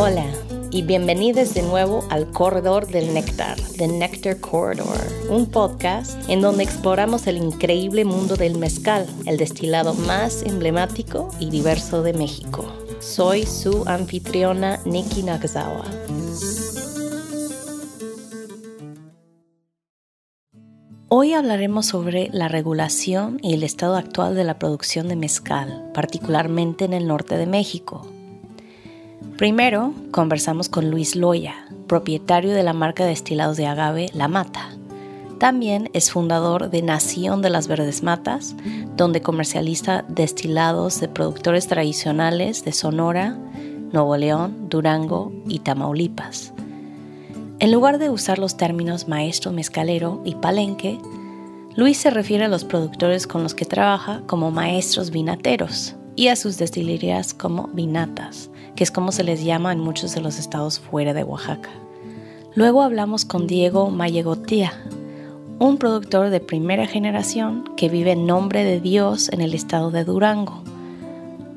Hola y bienvenidos de nuevo al Corredor del Néctar, The Nectar Corridor, un podcast en donde exploramos el increíble mundo del mezcal, el destilado más emblemático y diverso de México. Soy su anfitriona Nikki Nakazawa. Hoy hablaremos sobre la regulación y el estado actual de la producción de mezcal, particularmente en el norte de México. Primero, conversamos con Luis Loya, propietario de la marca de destilados de agave La Mata. También es fundador de Nación de las Verdes Matas, donde comercializa destilados de productores tradicionales de Sonora, Nuevo León, Durango y Tamaulipas. En lugar de usar los términos maestro mezcalero y palenque, Luis se refiere a los productores con los que trabaja como maestros vinateros y a sus destilerías como vinatas, que es como se les llama en muchos de los estados fuera de Oaxaca. Luego hablamos con Diego Mayegotía, un productor de primera generación que vive en nombre de Dios en el estado de Durango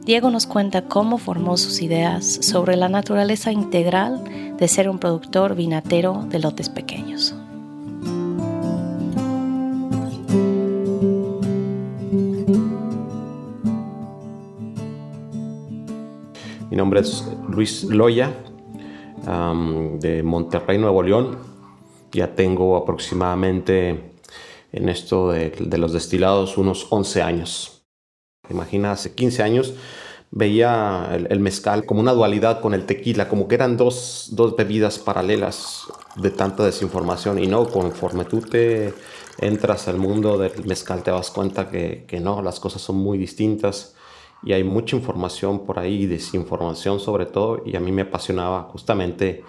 Diego nos cuenta cómo formó sus ideas sobre la naturaleza integral de ser un productor vinatero de lotes pequeños. Nombre es Luis Loya, de Monterrey, Nuevo León. Ya tengo aproximadamente en esto de, de los destilados unos 11 años. Imagina, hace 15 años veía el, mezcal como una dualidad con el tequila, como que eran dos, dos, bebidas paralelas de tanta desinformación. Y no, conforme tú te entras al mundo del mezcal te das cuenta que, que no, las cosas son muy distintas y hay mucha información por ahí, desinformación sobre todo, y a mí me apasionaba justamente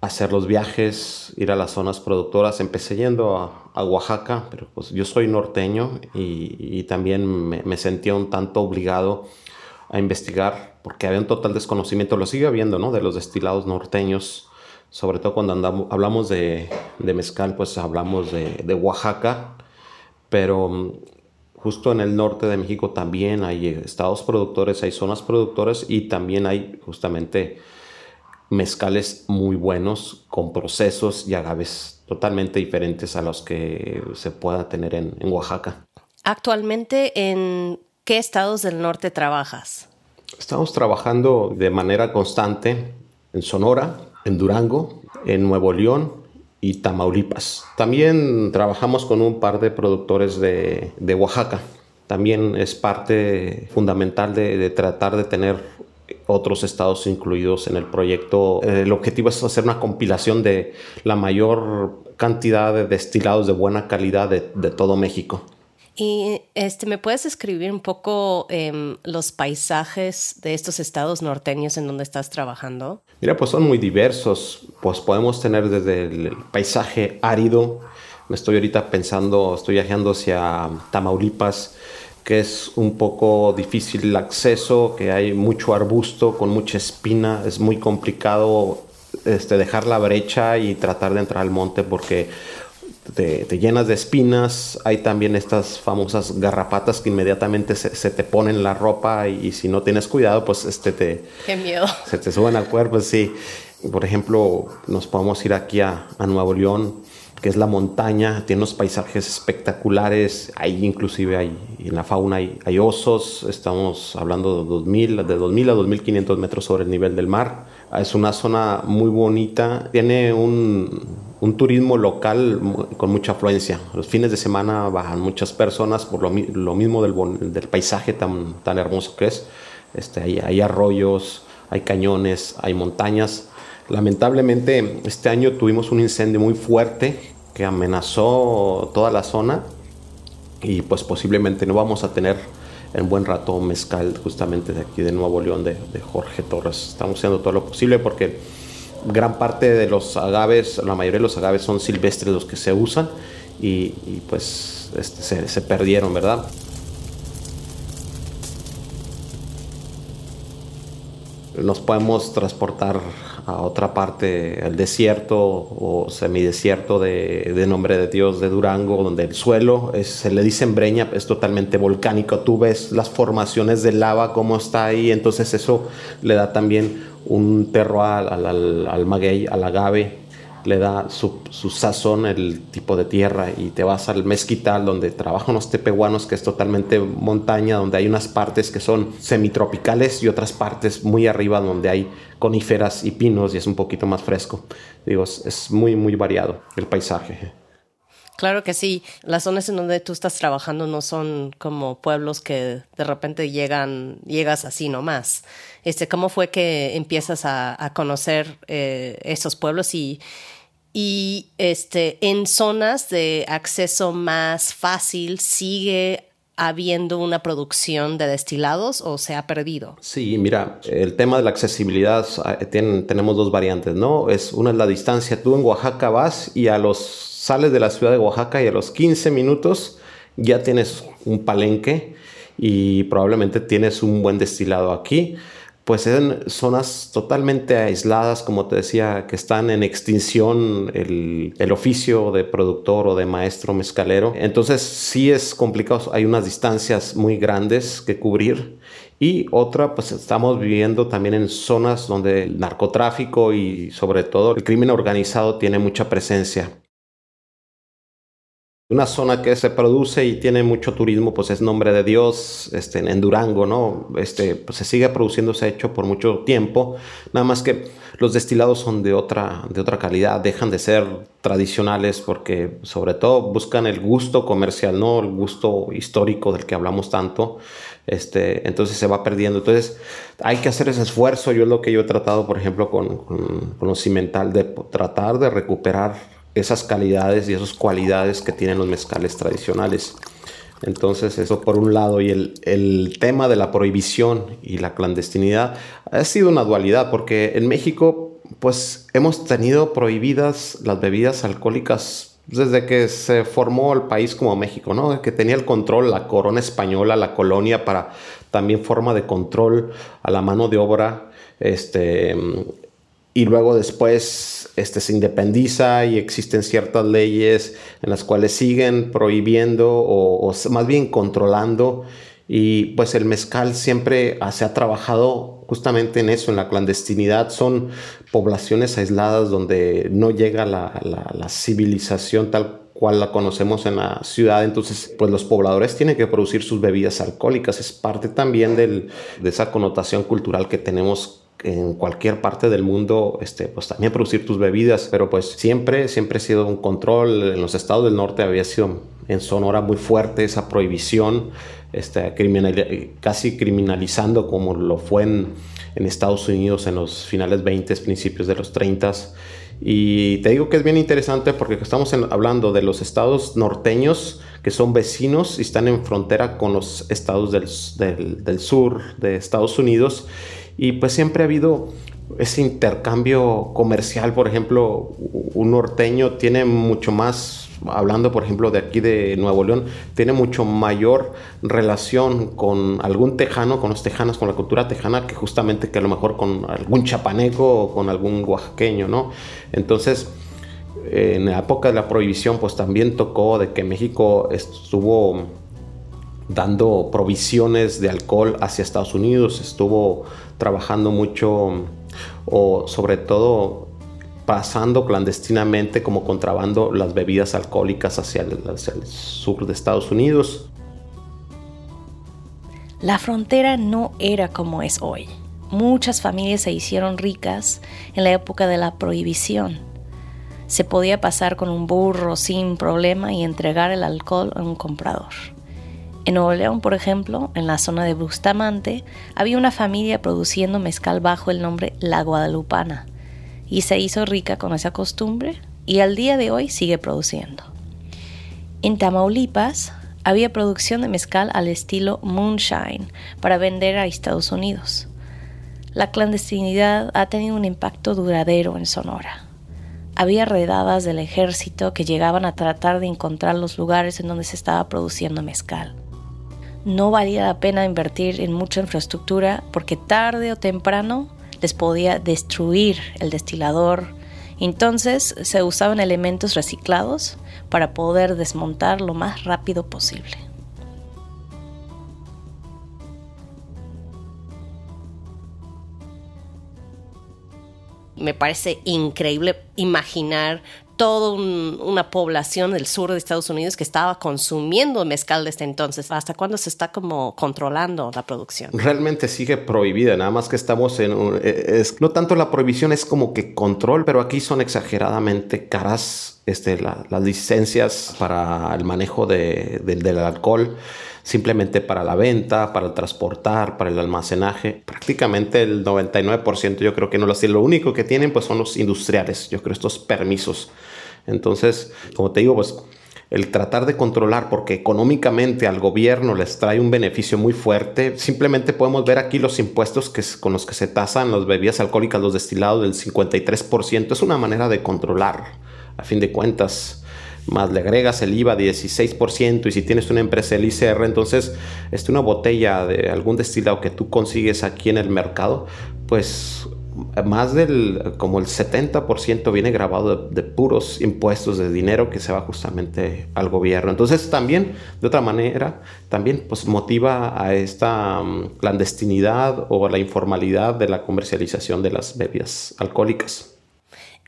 hacer los viajes, ir a las zonas productoras. Empecé yendo a, Oaxaca, pero pues yo soy norteño y, también me, sentía un tanto obligado a investigar porque había un total desconocimiento, lo sigue habiendo, ¿no? De los destilados norteños, sobre todo cuando andamos, hablamos de, mezcal, pues hablamos de, de Oaxaca, pero justo en el norte de México también hay estados productores, hay zonas productoras y también hay justamente mezcales muy buenos con procesos y agaves totalmente diferentes a los que se pueda tener en, Oaxaca. Actualmente, ¿en qué estados del norte trabajas? Estamos trabajando de manera constante en Sonora, en Durango, en Nuevo León y Tamaulipas. También trabajamos con un par de productores de, Oaxaca. También es parte fundamental de tratar de tener otros estados incluidos en el proyecto. Eh, el objetivo es hacer una compilación de la mayor cantidad de destilados de buena calidad de, todo México. Y este, ¿me puedes escribir un poco em, los paisajes de estos estados norteños en donde estás trabajando? Mira, pues son muy diversos. Pues podemos tener desde el paisaje árido. Me estoy ahorita pensando, estoy viajando hacia Tamaulipas que es un poco difícil el acceso, que hay mucho arbusto con mucha espina, es muy complicado este, dejar la brecha y tratar de entrar al monte porque te, llenas de espinas, hay también estas famosas garrapatas que inmediatamente se, te ponen la ropa y, si no tienes cuidado, pues este te... Qué miedo. Se te suben al cuerpo, sí. Por ejemplo, nos podemos ir aquí a, a Nuevo León que es la montaña, tiene unos paisajes espectaculares, ahí inclusive hay, en la fauna hay, osos, estamos hablando de 2000, de 2000 a 2500 metros sobre el nivel del mar, es una zona muy bonita, tiene un, un turismo local con mucha afluencia, los fines de semana bajan muchas personas por lo, lo mismo del, del, paisaje tan, tan hermoso que es, este, hay, hay arroyos, hay cañones, hay montañas, Lamentablemente este año tuvimos un incendio muy fuerte que amenazó toda la zona y pues posiblemente no vamos a tener en buen rato mezcal justamente de aquí de Nuevo León de, Jorge Torres. Estamos haciendo todo lo posible porque gran parte de los agaves, la mayoría de los agaves son silvestres los que se usan y, pues este, se, se perdieron, ¿verdad? nos podemos transportar a otra parte, al desierto o semidesierto de, de Nombre de Dios de Durango, donde el suelo se le dice en breña, es totalmente volcánico. Tú ves las formaciones de lava, cómo está ahí, entonces eso le da también un terro al, al, al maguey, al agave, le da su, sazón el tipo de tierra y te vas al mezquital donde trabajan los tepehuanos que es totalmente montaña donde hay unas partes que son semitropicales y otras partes muy arriba donde hay coníferas y pinos y es un poquito más fresco digo es muy muy variado el paisaje Claro que sí. Las zonas en donde tú estás trabajando no son como pueblos que de repente llegan, llegas así nomás. Este, ¿cómo fue que empiezas a, conocer eh, esos pueblos y, y este, en zonas de acceso más fácil sigue habiendo una producción de destilados o se ha perdido? Sí, mira, el tema de la accesibilidad eh, tenemos dos variantes, ¿no? Es una es la distancia. Tú en Oaxaca vas y a los sales de la ciudad de Oaxaca y a los 15 minutos ya tienes un palenque y probablemente tienes un buen destilado aquí. Pues en zonas totalmente aisladas, como te decía, que están en extinción el, el oficio de productor o de maestro mezcalero. Entonces sí es complicado, hay unas distancias muy grandes que cubrir y otra, pues estamos viviendo también en zonas donde el narcotráfico y sobre todo el crimen organizado tiene mucha presencia. Una zona que se produce y tiene mucho turismo, pues es Nombre de Dios, este, en Durango, ¿no? Este, pues se sigue produciendo ese hecho por mucho tiempo, nada más que los destilados son de otra, de otra calidad, dejan de ser tradicionales porque sobre todo buscan el gusto comercial, ¿no? El gusto histórico del que hablamos tanto, este, entonces se va perdiendo. Entonces hay que hacer ese esfuerzo, yo es lo que yo he tratado, por ejemplo, con, con, cimental, de tratar de recuperar esas calidades y esas cualidades que tienen los mezcales tradicionales. Entonces, eso por un lado, y el, el, tema de la prohibición y la clandestinidad ha sido una dualidad, porque en México, pues hemos tenido prohibidas las bebidas alcohólicas desde que se formó el país como México, ¿no? Que tenía el control la corona española, la colonia, para también forma de control a la mano de obra, este, y luego después este, se independiza y existen ciertas leyes en las cuales siguen prohibiendo o, más bien controlando y pues el mezcal siempre se ha trabajado justamente en eso, en la clandestinidad. Son poblaciones aisladas donde no llega la, la, civilización tal cual la conocemos en la ciudad. Entonces, pues los pobladores tienen que producir sus bebidas alcohólicas. Es parte también del, de esa connotación cultural que tenemos en cualquier parte del mundo, este, pues también producir tus bebidas, pero pues siempre, siempre ha sido un control. En los estados del norte había sido en Sonora muy fuerte esa prohibición, este, criminal, casi criminalizando como lo fue en, en, Estados Unidos en los finales 20, principios de los 30. Y te digo que es bien interesante porque estamos hablando de los estados norteños que son vecinos y están en frontera con los estados del, del, del sur de Estados Unidos y pues siempre ha habido ese intercambio comercial, por ejemplo, un norteño tiene mucho más, hablando por ejemplo de aquí de Nuevo León, tiene mucho mayor relación con algún tejano, con los tejanos, con la cultura tejana, que justamente que a lo mejor con algún chapaneco o con algún oaxaqueño, ¿no? Entonces, en la época de la prohibición, pues también tocó de que México estuvo dando provisiones de alcohol hacia Estados Unidos, estuvo trabajando mucho o sobre todo pasando clandestinamente como contrabando las bebidas alcohólicas hacia el, sur de Estados Unidos. La frontera no era como es hoy. Muchas familias se hicieron ricas en la época de la prohibición. Se podía pasar con un burro sin problema y entregar el alcohol a un comprador. En Nuevo León, por ejemplo, en la zona de Bustamante, había una familia produciendo mezcal bajo el nombre La Guadalupana y se hizo rica con esa costumbre y al día de hoy sigue produciendo. En Tamaulipas había producción de mezcal al estilo Moonshine para vender a Estados Unidos. La clandestinidad ha tenido un impacto duradero en Sonora. Había redadas del ejército que llegaban a tratar de encontrar los lugares en donde se estaba produciendo mezcal no valía la pena invertir en mucha infraestructura porque tarde o temprano les podía destruir el destilador. Entonces se usaban elementos reciclados para poder desmontar lo más rápido posible. me parece increíble imaginar toda una población del sur de Estados Unidos que estaba consumiendo mezcal desde entonces. ¿Hasta cuándo se está como controlando la producción? Realmente sigue prohibida, nada más que estamos en... Eh, es, no tanto la prohibición es como que control, pero aquí son exageradamente caras este, las licencias para el manejo del alcohol simplemente para la venta, para el transportar, para el almacenaje. Prácticamente el 99% yo creo que no lo hacen. Lo único que tienen pues son los industriales, yo creo estos permisos. Entonces, como te digo, pues el tratar de controlar, porque económicamente al gobierno les trae un beneficio muy fuerte. Simplemente podemos ver aquí los impuestos que, con los que se tasan las bebidas alcohólicas, los destilados del 53%. Es una manera de controlar, a fin de cuentas más le agregas el IVA 16% y si tienes una empresa del ICR, entonces este, una botella de algún destilado que tú consigues aquí en el mercado, pues más del como el 70% viene grabado de, puros impuestos de dinero que se va justamente al gobierno. Entonces también, de otra manera, también pues motiva a esta mm, clandestinidad o a la informalidad de la comercialización de las bebidas alcohólicas.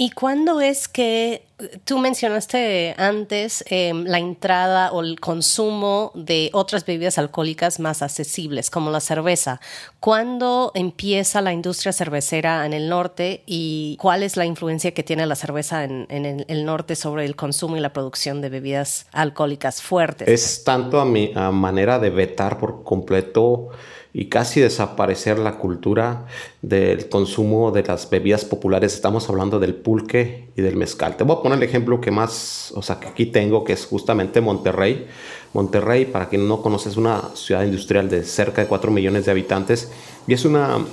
¿Y cuándo es que tú mencionaste antes em, la entrada o el consumo de otras bebidas alcohólicas más accesibles, como la cerveza? ¿Cuándo empieza la industria cervecera en el norte y cuál es la influencia que tiene la cerveza en, el, norte sobre el consumo y la producción de bebidas alcohólicas fuertes? Es tanto a mi manera de vetar por completo y casi desaparecer la cultura del consumo de las bebidas populares. Estamos hablando del pulque y del mezcal. Te voy a poner el ejemplo que más, o sea, que aquí tengo, que es justamente Monterrey. Monterrey, para quien no conoce, es una ciudad industrial de cerca de 4 millones de habitantes y es una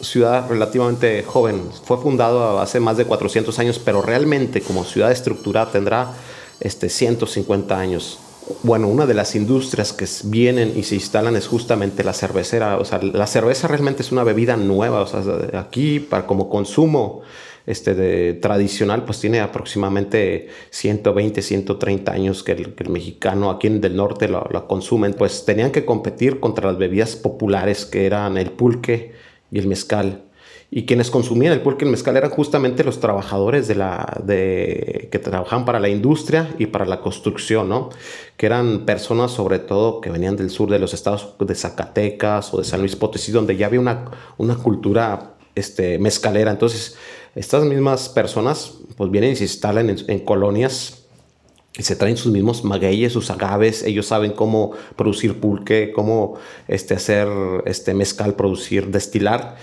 ciudad relativamente joven. Fue fundado hace más de 400 años, pero realmente como ciudad estructurada tendrá este, 150 años bueno, una de las industrias que vienen y se instalan es justamente la cervecera. O sea, la cerveza realmente es una bebida nueva. O sea, aquí, para, como consumo este, de, tradicional, pues tiene aproximadamente 120, 130 años que el, mexicano aquí en del norte lo, consumen. Pues tenían que competir contra las bebidas populares que eran el pulque y el mezcal y quienes consumían el pulque el mezcal eran justamente los trabajadores de la, de, que trabajaban para la industria y para la construcción, ¿no? que eran personas sobre todo que venían del sur de los estados de Zacatecas o de San Luis Potosí, donde ya había una, una cultura este, mezcalera. Entonces, estas mismas personas pues vienen y se instalan en, colonias y se traen sus mismos magueyes, sus agaves, ellos saben cómo producir pulque, cómo este, hacer este mezcal, producir, destilar.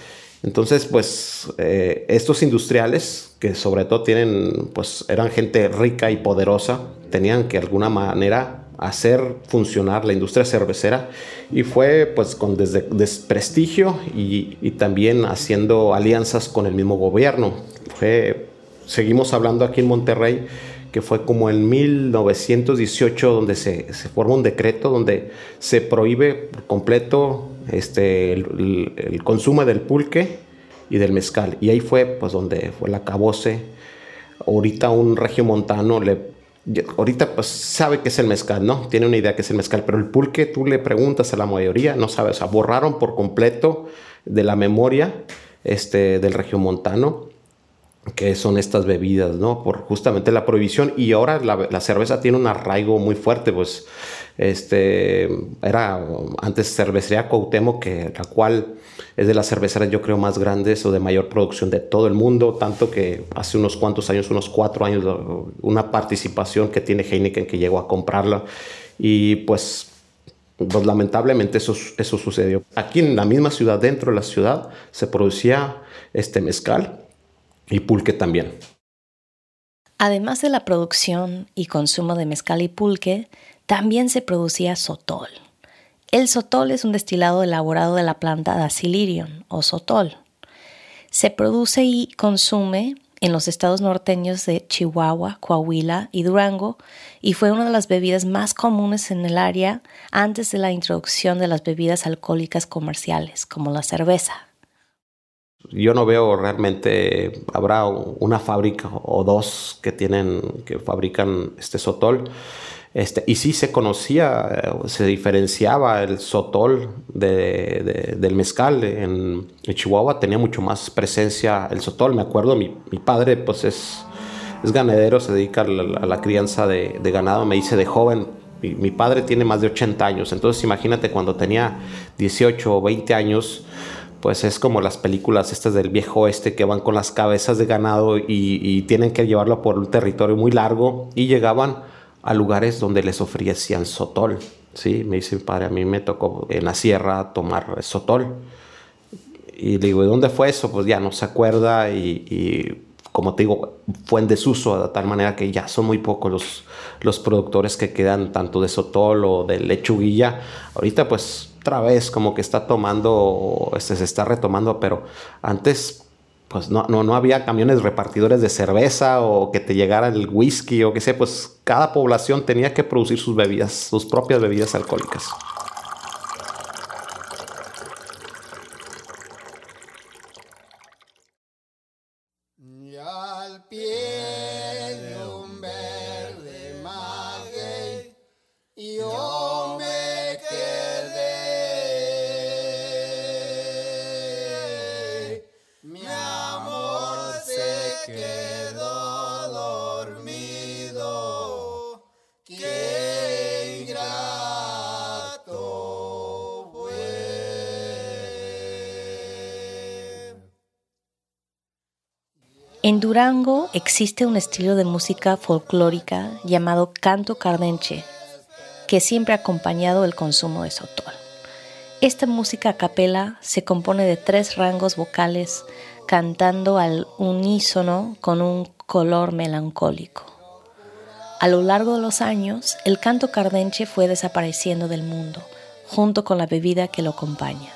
Entonces, pues eh, estos industriales, que sobre todo tienen, pues eran gente rica y poderosa, tenían que de alguna manera hacer funcionar la industria cervecera y fue pues con desprestigio y, también haciendo alianzas con el mismo gobierno. Seguimos hablando aquí en Monterrey que fue como en 1918 donde se, se forma un decreto donde se prohíbe por completo este, el, consumo del pulque y del mezcal. Y ahí fue pues donde fue la cabose. Ahorita un regiomontano le ahorita pues sabe que es el mezcal, ¿no? Tiene una idea que es el mezcal, pero el pulque tú le preguntas a la mayoría, no sabe, o sea, borraron por completo de la memoria este del regiomontano que son estas bebidas, ¿no? Por justamente la prohibición. Y ahora la, cerveza tiene un arraigo muy fuerte, pues, este, era antes cervecería Cuauhtémoc, que la cual es de las cerveceras, yo creo, más grandes o de mayor producción de todo el mundo, tanto que hace unos cuantos años, unos cuatro años, una participación que tiene Heineken que llegó a comprarla. Y pues pues lamentablemente eso, eso sucedió. Aquí en la misma ciudad, dentro de la ciudad, se producía este mezcal y pulque también. Además de la producción y consumo de mezcal y pulque, también se producía sotol. El sotol es un destilado elaborado de la planta Dacilirium o sotol. Se produce y consume en los estados norteños de Chihuahua, Coahuila y Durango y fue una de las bebidas más comunes en el área antes de la introducción de las bebidas alcohólicas comerciales, como la cerveza. Yo no veo realmente, habrá una fábrica o dos que tienen, que fabrican este sotol. Este, y sí se conocía, eh, se diferenciaba el sotol del mezcal. En, Chihuahua tenía mucho más presencia el sotol. Me acuerdo, mi, mi padre pues es, es ganadero, se dedica a la, crianza de, ganado. Me hice de joven. Mi, mi, padre tiene más de 80 años. Entonces imagínate cuando tenía 18 o 20 años, pues es como las películas estas del viejo oeste que van con las cabezas de ganado y, y tienen que llevarlo por un territorio muy largo y llegaban a lugares donde les ofrecían sotol. ¿sí? Me dice mi padre, a mí me tocó en la sierra tomar sotol. Y le digo, ¿de dónde fue eso? Pues ya no se acuerda y, como te digo, fue en desuso de tal manera que ya son muy pocos los, los productores que quedan tanto de sotol o de lechuguilla. Ahorita pues otra vez como que está tomando, este, se está retomando, pero antes pues no, no, no, había camiones repartidores de cerveza o que te llegara el whisky o que sé, pues cada población tenía que producir sus bebidas, sus propias bebidas alcohólicas. En Durango existe un estilo de música folclórica llamado canto cardenche, que siempre ha acompañado el consumo de sotol. Esta música a capela se compone de tres rangos vocales cantando al unísono con un color melancólico. A lo largo de los años, el canto cardenche fue desapareciendo del mundo, junto con la bebida que lo acompaña,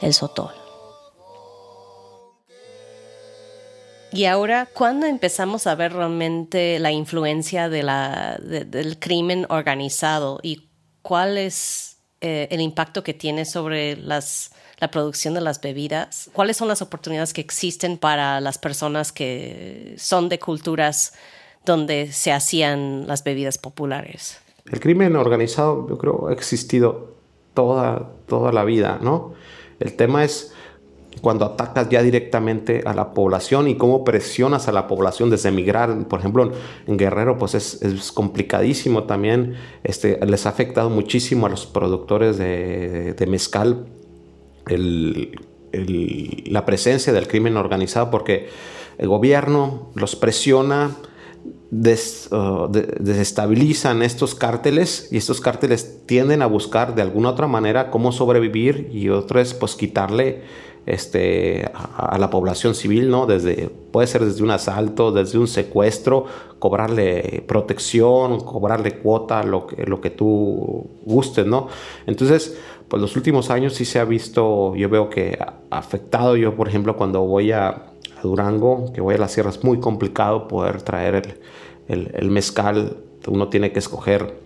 el sotol. Y ahora, ¿cuándo empezamos a ver realmente la influencia de la, del crimen organizado y cuál es eh, el impacto que tiene sobre las, la producción de las bebidas? ¿Cuáles son las oportunidades que existen para las personas que son de culturas donde se hacían las bebidas populares? El crimen organizado, yo creo, ha existido toda, toda la vida, ¿no? El tema es cuando atacas ya directamente a la población y cómo presionas a la población desde emigrar. Por ejemplo, en Guerrero, pues es, complicadísimo también. Este, les ha afectado muchísimo a los productores de, mezcal la presencia del crimen organizado porque el gobierno los presiona. Uh, desestabilizan estos cárteles y estos cárteles tienden a buscar de alguna otra manera cómo sobrevivir y otro es pues quitarle este, a, la población civil, ¿no? Desde, puede ser desde un asalto, desde un secuestro, cobrarle protección, cobrarle cuota, lo que, lo que tú gustes, ¿no? Entonces, pues los últimos años sí se ha visto, yo veo que afectado, yo por ejemplo cuando voy a, Durango, que voy a la sierra, es muy complicado poder traer el, el mezcal, uno tiene que escoger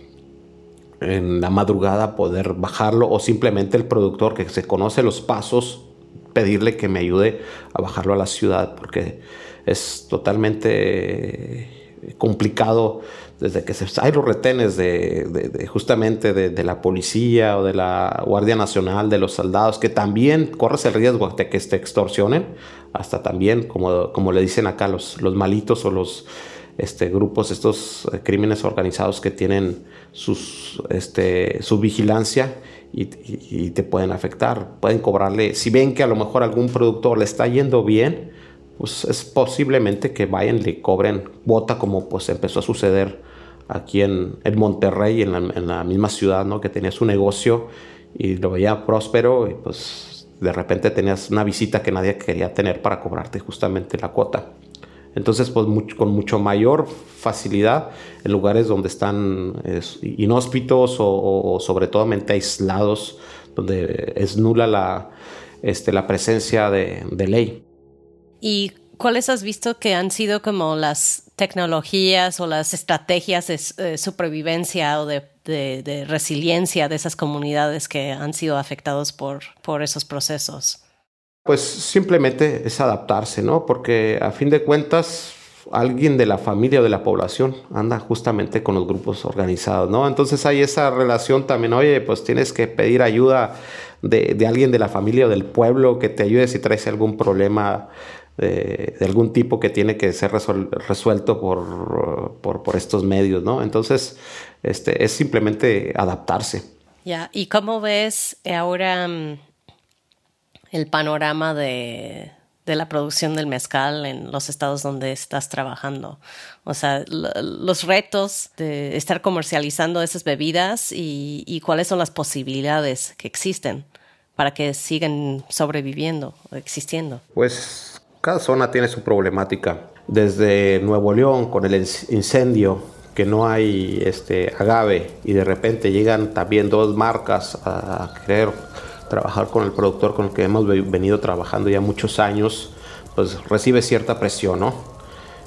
en la madrugada poder bajarlo o simplemente el productor que se conoce los pasos pedirle que me ayude a bajarlo a la ciudad porque es totalmente complicado desde que se, hay los retenes de, justamente de, la policía o de la Guardia Nacional, de los soldados, que también corres el riesgo de que te extorsionen, hasta también, como, como le dicen acá, los, los malitos o los este, grupos, estos eh, crímenes organizados que tienen sus, este, su vigilancia y, te pueden afectar. Pueden cobrarle, si ven que a lo mejor algún productor le está yendo bien, pues es posiblemente que vayan y le cobren cuota como pues empezó a suceder aquí en, Monterrey, en la, en la, misma ciudad, ¿no? Que tenía su negocio y lo veía próspero y pues de repente tenías una visita que nadie quería tener para cobrarte justamente la cuota. Entonces, pues con mucho mayor facilidad en lugares donde están inhóspitos o, sobre todo aislados, donde es nula la, este, presencia de, ley. ¿Y cuáles has visto que han sido como las tecnologías o las estrategias de supervivencia o de, resiliencia de esas comunidades que han sido afectados por, por esos procesos? Pues simplemente es adaptarse, ¿no? Porque a fin de cuentas alguien de la familia o de la población anda justamente con los grupos organizados, ¿no? Entonces hay esa relación también, oye, pues tienes que pedir ayuda de, alguien de la familia o del pueblo que te ayude si traes algún problema de, algún tipo que tiene que ser resuelto por, por, estos medios, ¿no? Entonces, este, es simplemente adaptarse. Ya, ¿y cómo ves ahora mm, el panorama de, de la producción del mezcal en los estados donde estás trabajando. O sea, los retos de estar comercializando esas bebidas y, cuáles son las posibilidades que existen para que sigan sobreviviendo o existiendo. Pues cada zona tiene su problemática. Desde Nuevo León con el incendio, que no hay este agave y de repente llegan también dos marcas a querer trabajar con el productor con el que hemos venido trabajando ya muchos años, pues recibe cierta presión, ¿no?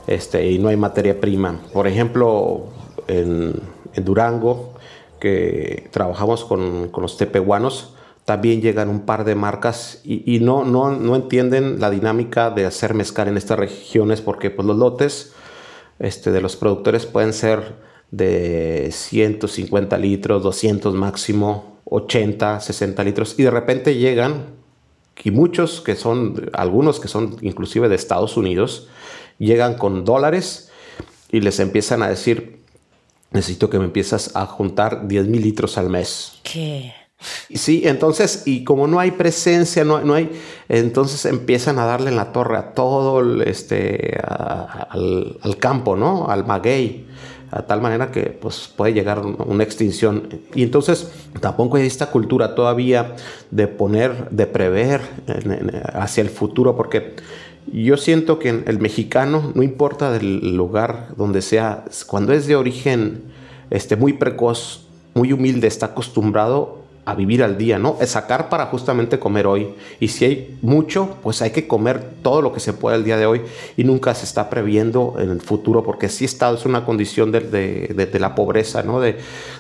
Este, y no hay materia prima. Por ejemplo, en, Durango, que trabajamos con, los tepehuanos, también llegan un par de marcas y, no, no, no, entienden la dinámica de hacer mezcal en estas regiones porque pues, los lotes este, de los productores pueden ser de 150 litros, 200 máximo, 80, 60 litros y de repente llegan, y muchos que son, algunos que son inclusive de Estados Unidos, llegan con dólares y les empiezan a decir, necesito que me empiezas a juntar 10 mil litros al mes. ¿Qué? Sí, entonces, y como no hay presencia, no, no hay, entonces empiezan a darle en la torre a todo este, al, al, campo, ¿no? Al maguey a tal manera que pues, puede llegar una extinción. Y entonces tampoco hay esta cultura todavía de poner, de prever hacia el futuro, porque yo siento que el mexicano, no importa del lugar donde sea, cuando es de origen este, muy precoz, muy humilde, está acostumbrado a vivir al día, ¿no? Es sacar para justamente comer hoy. Y si hay mucho, pues hay que comer todo lo que se puede el día de hoy y nunca se está previendo en el futuro, porque si está es una condición de, la pobreza, ¿no? De,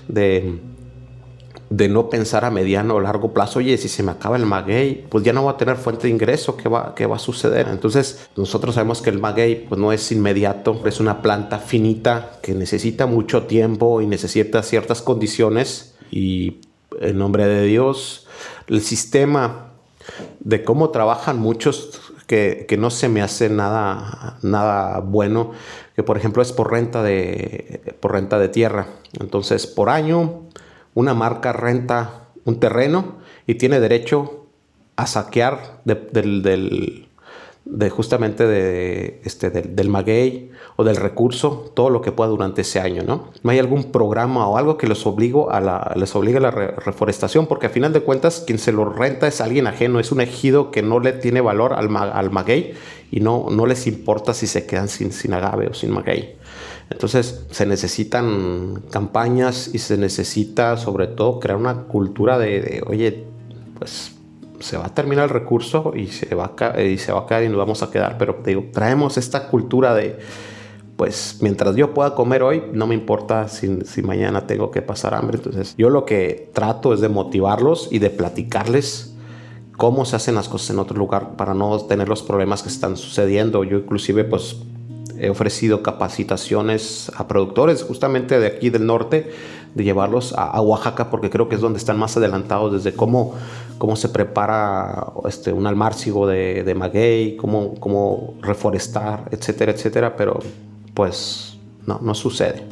de, no pensar a mediano o largo plazo, oye, si se me acaba el maguey, pues ya no va a tener fuente de ingreso, ¿qué va, qué va a suceder? Entonces, nosotros sabemos que el maguey pues no es inmediato, es una planta finita que necesita mucho tiempo y necesita ciertas condiciones y en nombre de Dios, el sistema de cómo trabajan muchos que, no se me hace nada, nada bueno, que por ejemplo es por renta de, por renta de tierra. Entonces, por año, una marca renta un terreno y tiene derecho a saquear del, de justamente de, este, del, maguey o del recurso, todo lo que pueda durante ese año, ¿no? No hay algún programa o algo que les, obligo a la, les obligue a la reforestación, porque a final de cuentas quien se lo renta es alguien ajeno, es un ejido que no le tiene valor al, al maguey y no, no les importa si se quedan sin, sin agave o sin maguey. Entonces se necesitan campañas y se necesita sobre todo crear una cultura de, de oye, pues se va a terminar el recurso y se va a, y se va a caer y nos vamos a quedar. Pero digo, traemos esta cultura de, pues mientras yo pueda comer hoy, no me importa si, si, mañana tengo que pasar hambre. Entonces yo lo que trato es de motivarlos y de platicarles cómo se hacen las cosas en otro lugar para no tener los problemas que están sucediendo. Yo inclusive pues he ofrecido capacitaciones a productores justamente de aquí del norte, de llevarlos a, Oaxaca porque creo que es donde están más adelantados desde cómo, cómo se prepara este, un almárcigo de, de maguey, cómo, cómo reforestar, etcétera, etcétera, pero pues no, no sucede.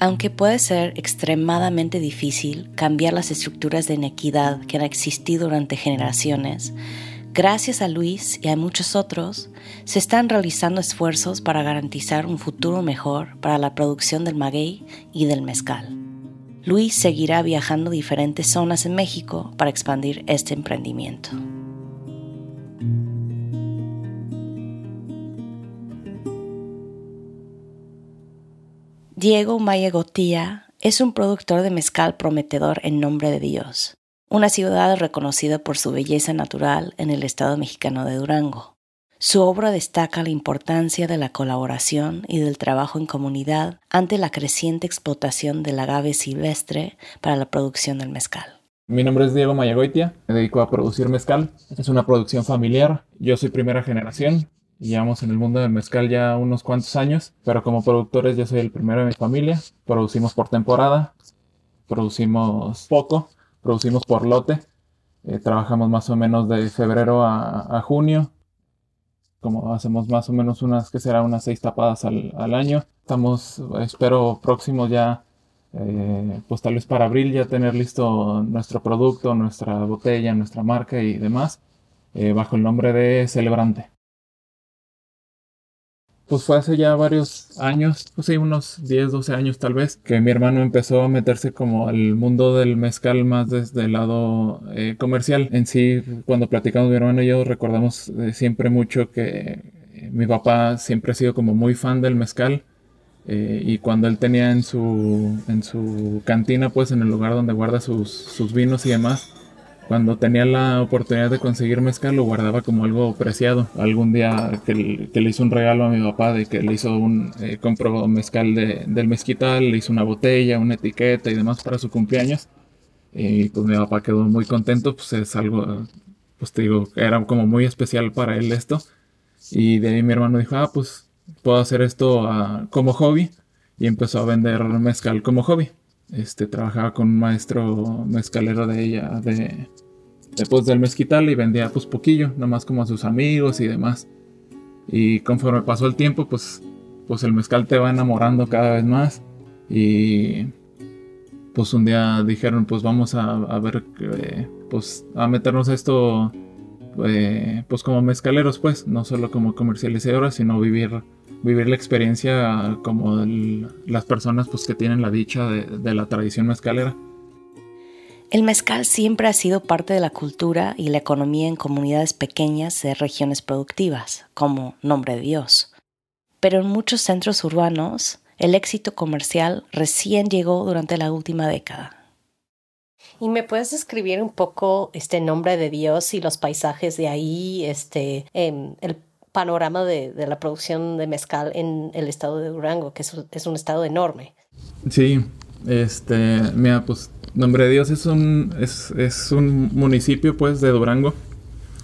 Aunque puede ser extremadamente difícil cambiar las estructuras de inequidad que han existido durante generaciones, gracias a Luis y a muchos otros, se están realizando esfuerzos para garantizar un futuro mejor para la producción del maguey y del mezcal. Luis seguirá viajando a diferentes zonas en México para expandir este emprendimiento. Diego Mayegotía es un productor de mezcal prometedor en nombre de Dios, una ciudad reconocida por su belleza natural en el estado mexicano de Durango. Su obra destaca la importancia de la colaboración y del trabajo en comunidad ante la creciente explotación del agave silvestre para la producción del mezcal. Mi nombre es Diego Mayagoitia, me dedico a producir mezcal. Es una producción familiar. Yo soy primera generación. Llevamos en el mundo del mezcal ya unos cuantos años, pero como productores yo soy el primero de mi familia. Producimos por temporada, producimos poco, producimos por lote. Eh, trabajamos más o menos de febrero a junio como hacemos más o menos unas, que será unas seis tapadas al, año. Estamos, espero, próximos ya, eh, pues tal vez para abril ya tener listo nuestro producto, nuestra botella, nuestra marca y demás, eh, bajo el nombre de Celebrante pues fue hace ya varios años, pues sí, unos 10, 12 años tal vez, que mi hermano empezó a meterse como al mundo del mezcal más desde el lado eh, comercial. En sí, cuando platicamos mi hermano y yo, recordamos eh, siempre mucho que eh, mi papá siempre ha sido como muy fan del mezcal. y cuando él tenía en su, en su cantina, pues en el lugar donde guarda sus, sus vinos y demás, cuando tenía la oportunidad de conseguir mezcal lo guardaba como algo preciado. Algún día que, le hizo un regalo a mi papá de que le hizo un, eh, compró mezcal del mezquital, le hizo una botella, una etiqueta y demás para su cumpleaños. Y pues mi papá quedó muy contento, pues es algo, pues te digo, era como muy especial para él esto. Y de ahí mi hermano dijo, ah, pues puedo hacer esto ah, como hobby. Y empezó a vender mezcal como hobby. Este, trabajaba con un maestro mezcalero de ella, de, después del mezquital y vendía pues poquillo, nomás como a sus amigos y demás. Y conforme pasó el tiempo, pues, pues el mezcal te va enamorando cada vez más. Y pues un día dijeron, pues vamos a, ver, eh, pues a meternos esto, eh, pues como mezcaleros, pues, no solo como comercializadores, sino vivir vivir la experiencia como las personas pues, que tienen la dicha de, la tradición mezcalera. El mezcal siempre ha sido parte de la cultura y la economía en comunidades pequeñas de regiones productivas, como Nombre de Dios. Pero en muchos centros urbanos, el éxito comercial recién llegó durante la última década. ¿Y me puedes describir un poco este nombre de Dios y los paisajes de ahí, este, em, el panorama de, la producción de mezcal en el estado de Durango, que es, un estado enorme. Sí, este, mira, pues Nombre de Dios es un, es, un municipio pues de Durango,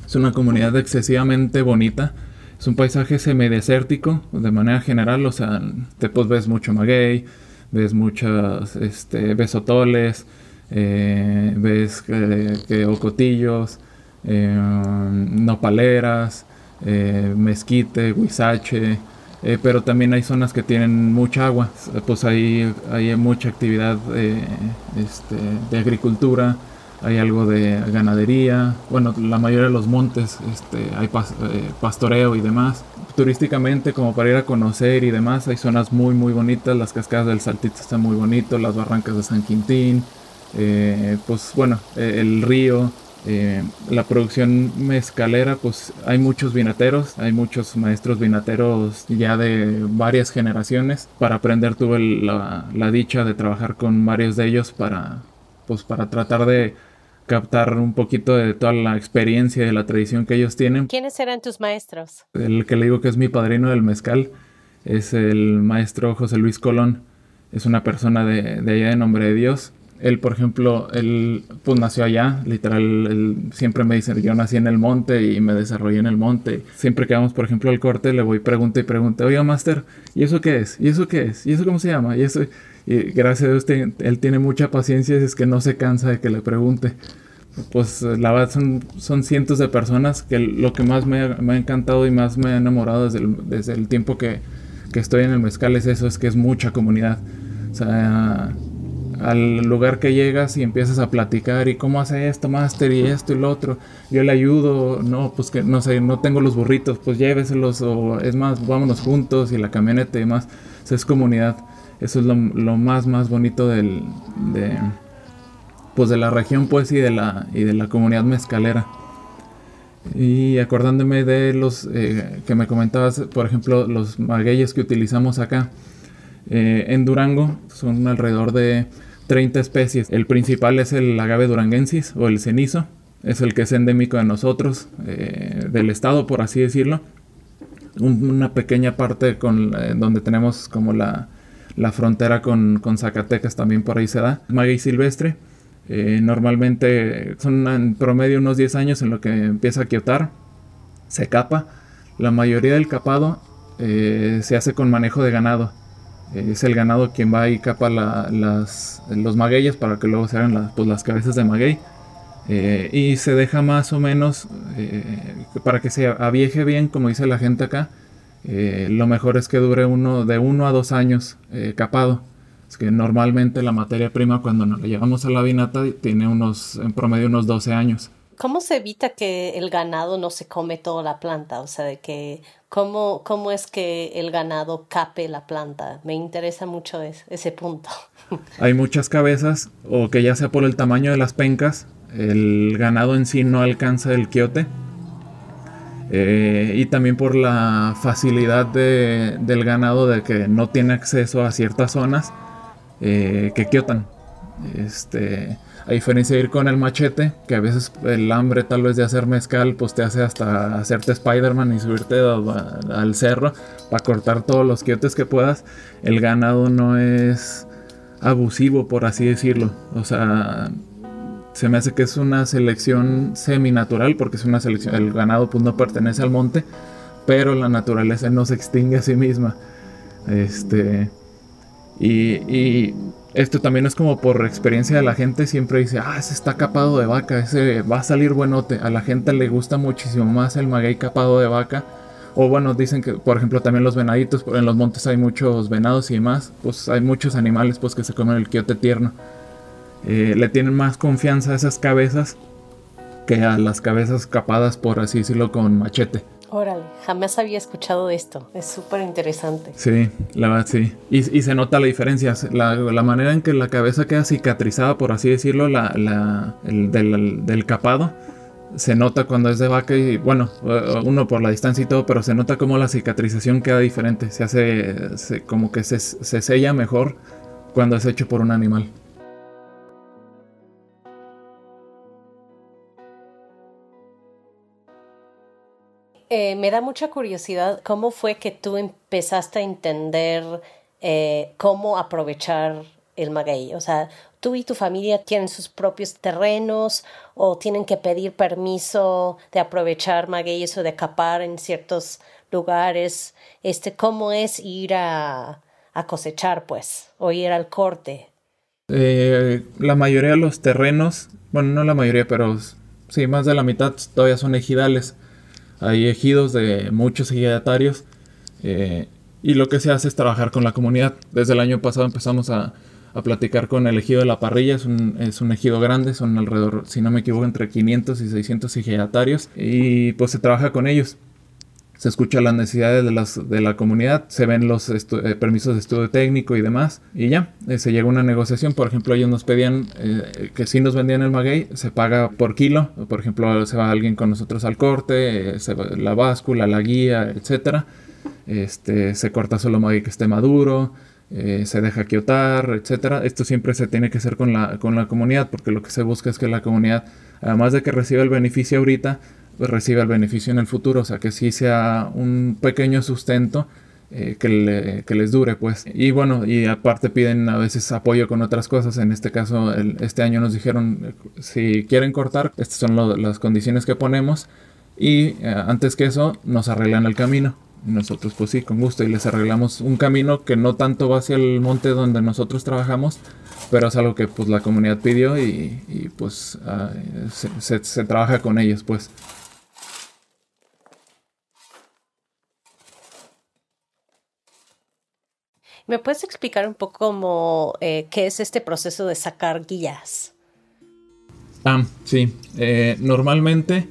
es una comunidad excesivamente bonita, es un paisaje semidesértico de manera general, o sea, te pues ves mucho maguey, ves muchas, este, ves otoles, eh, ves que, ocotillos, eh, nopaleras, eh, mezquite, huizache, pero también hay zonas que tienen mucha agua, pues hay, hay mucha actividad este, de agricultura, hay algo de ganadería, bueno, la mayoría de los montes este, hay pastoreo y demás. Turísticamente, como para ir a conocer y demás, hay zonas muy, muy bonitas, las cascadas del Saltito están muy bonitos, las barrancas de San Quintín, pues bueno, el río, eh, la producción mezcalera, pues hay muchos vinateros, hay muchos maestros vinateros ya de varias generaciones. Para aprender tuve la, dicha de trabajar con varios de ellos para, pues para tratar de captar un poquito de toda la experiencia y de la tradición que ellos tienen. ¿Quiénes eran tus maestros? El que le digo que es mi padrino del mezcal es el maestro José Luis Colón. Es una persona de, de allá de nombre de Dios él, por ejemplo, él pues nació allá, literal, él siempre me dice, yo nací en el monte y me desarrollé en el monte. Siempre que vamos, por ejemplo, al corte, le voy pregunta y pregunta, oiga, Master, ¿y eso qué es? ¿Y eso qué es? ¿Y eso cómo se llama? Y eso, y gracias a Dios, él tiene mucha paciencia, es que no se cansa de que le pregunte. Pues la verdad son, son cientos de personas que lo que más me ha, encantado y más me ha enamorado desde el, desde el tiempo que, que estoy en el mezcal es eso, es que es mucha comunidad. O sea, al lugar que llegas y empiezas a platicar y cómo hace esto, máster y esto y lo otro, yo le ayudo, no, pues que no sé, no tengo los burritos, pues lléveselos o es más, vámonos juntos y la camioneta y demás, es comunidad, eso es lo, más, más bonito del, de, pues de la región pues y de la, y de la comunidad mezcalera. Y acordándome de los eh, que me comentabas, por ejemplo, los magueyes que utilizamos acá, eh, en Durango son alrededor de 30 especies. El principal es el agave duranguensis o el cenizo. Es el que es endémico de nosotros, eh, del estado, por así decirlo. una pequeña parte con, eh, donde tenemos como la, frontera con, Zacatecas también por ahí se da. Maguey silvestre. Eh, normalmente son en promedio unos 10 años en lo que empieza a quiotar, se capa. La mayoría del capado se hace con manejo de ganado. Es el ganado quien va y capa las, los magueyes para que luego se hagan pues, las cabezas de maguey. Eh, y se deja más o menos eh, para que se avieje bien, como dice la gente acá. Eh, lo mejor es que dure uno de uno a dos años capado. Es que normalmente la materia prima cuando nos la llevamos a la vinata tiene unos en promedio unos 12 años. ¿Cómo se evita que el ganado no se come toda la planta? O sea, de que cómo, cómo es que el ganado cape la planta. Me interesa mucho ese punto. Hay muchas cabezas, o que ya sea por el tamaño de las pencas, el ganado en sí no alcanza el quiote. Eh, y también por la facilidad del ganado de que no tiene acceso a ciertas zonas eh, que quiotan. Este, a diferencia de ir con el machete, que a veces el hambre tal vez de hacer mezcal, pues te hace hasta hacerte Spider-Man y subirte al cerro para cortar todos los quiotes que puedas. El ganado no es abusivo, por así decirlo. O sea, se me hace que es una selección semi-natural, porque es una selección, el ganado pues no pertenece al monte, pero la naturaleza no se extingue a sí misma. Este, y, esto también es como por experiencia de la gente, siempre dice, ah, ese está capado de vaca, ese va a salir buenote. A la gente le gusta muchísimo más el maguey capado de vaca. O bueno, dicen que, por ejemplo, también los venaditos, en los montes hay muchos venados y demás, pues hay muchos animales pues que se comen el quiote tierno. Eh, le tienen más confianza a esas cabezas que a las cabezas capadas, por así decirlo, con machete. Órale, jamás había escuchado esto. Es súper interesante. Sí, la verdad sí. Y, se nota la diferencia. La, manera en que la cabeza queda cicatrizada, por así decirlo, la, el, del, capado, se nota cuando es de vaca y, bueno, eh, uno por la distancia y todo, pero se nota como la cicatrización queda diferente. Se hace como que se, se sella mejor cuando es hecho por un animal. Eh, me da mucha curiosidad cómo fue que tú empezaste a entender eh, cómo aprovechar el maguey. O sea, tú y tu familia tienen sus propios terrenos o tienen que pedir permiso de aprovechar magueyes o de capar en ciertos lugares. Este, ¿cómo es ir a, cosechar, pues, o ir al corte? Eh, la mayoría de los terrenos, bueno, no la mayoría, pero sí, más de la mitad todavía son ejidales. Hay ejidos de muchos ejidatarios eh, y lo que se hace es trabajar con la comunidad. Desde el año pasado empezamos a, platicar con el ejido de la parrilla, es un, es un, ejido grande, son alrededor, si no me equivoco, entre 500 y 600 ejidatarios y pues se trabaja con ellos se escucha las necesidades de, las, de la comunidad, se ven los eh, permisos de estudio técnico y demás, y ya, eh, se llega a una negociación. Por ejemplo, ellos nos pedían eh, que si nos vendían el maguey, se paga por kilo. Por ejemplo, se va alguien con nosotros al corte, la báscula, la guía, etcétera. Este, se corta solo maguey que esté maduro, se deja quiotar, etcétera. Esto siempre se tiene que hacer con la, con la comunidad, porque lo que se busca es que la comunidad, además de que reciba el beneficio ahorita, recibe el beneficio en el futuro, o sea que sí sea un pequeño sustento eh, que, les dure pues. Y bueno y aparte piden a veces apoyo con otras cosas. En este caso este año nos dijeron si quieren cortar estas son las condiciones que ponemos. Y eh, antes que eso nos arreglan el camino. Nosotros pues sí con gusto y les arreglamos un camino que no tanto va hacia el monte donde nosotros trabajamos pero es algo que pues la comunidad pidió y, pues ah, se, se trabaja con ellos pues ¿Me puedes explicar un poco cómo, eh, qué es este proceso de sacar guías? Ah, sí. Eh, normalmente,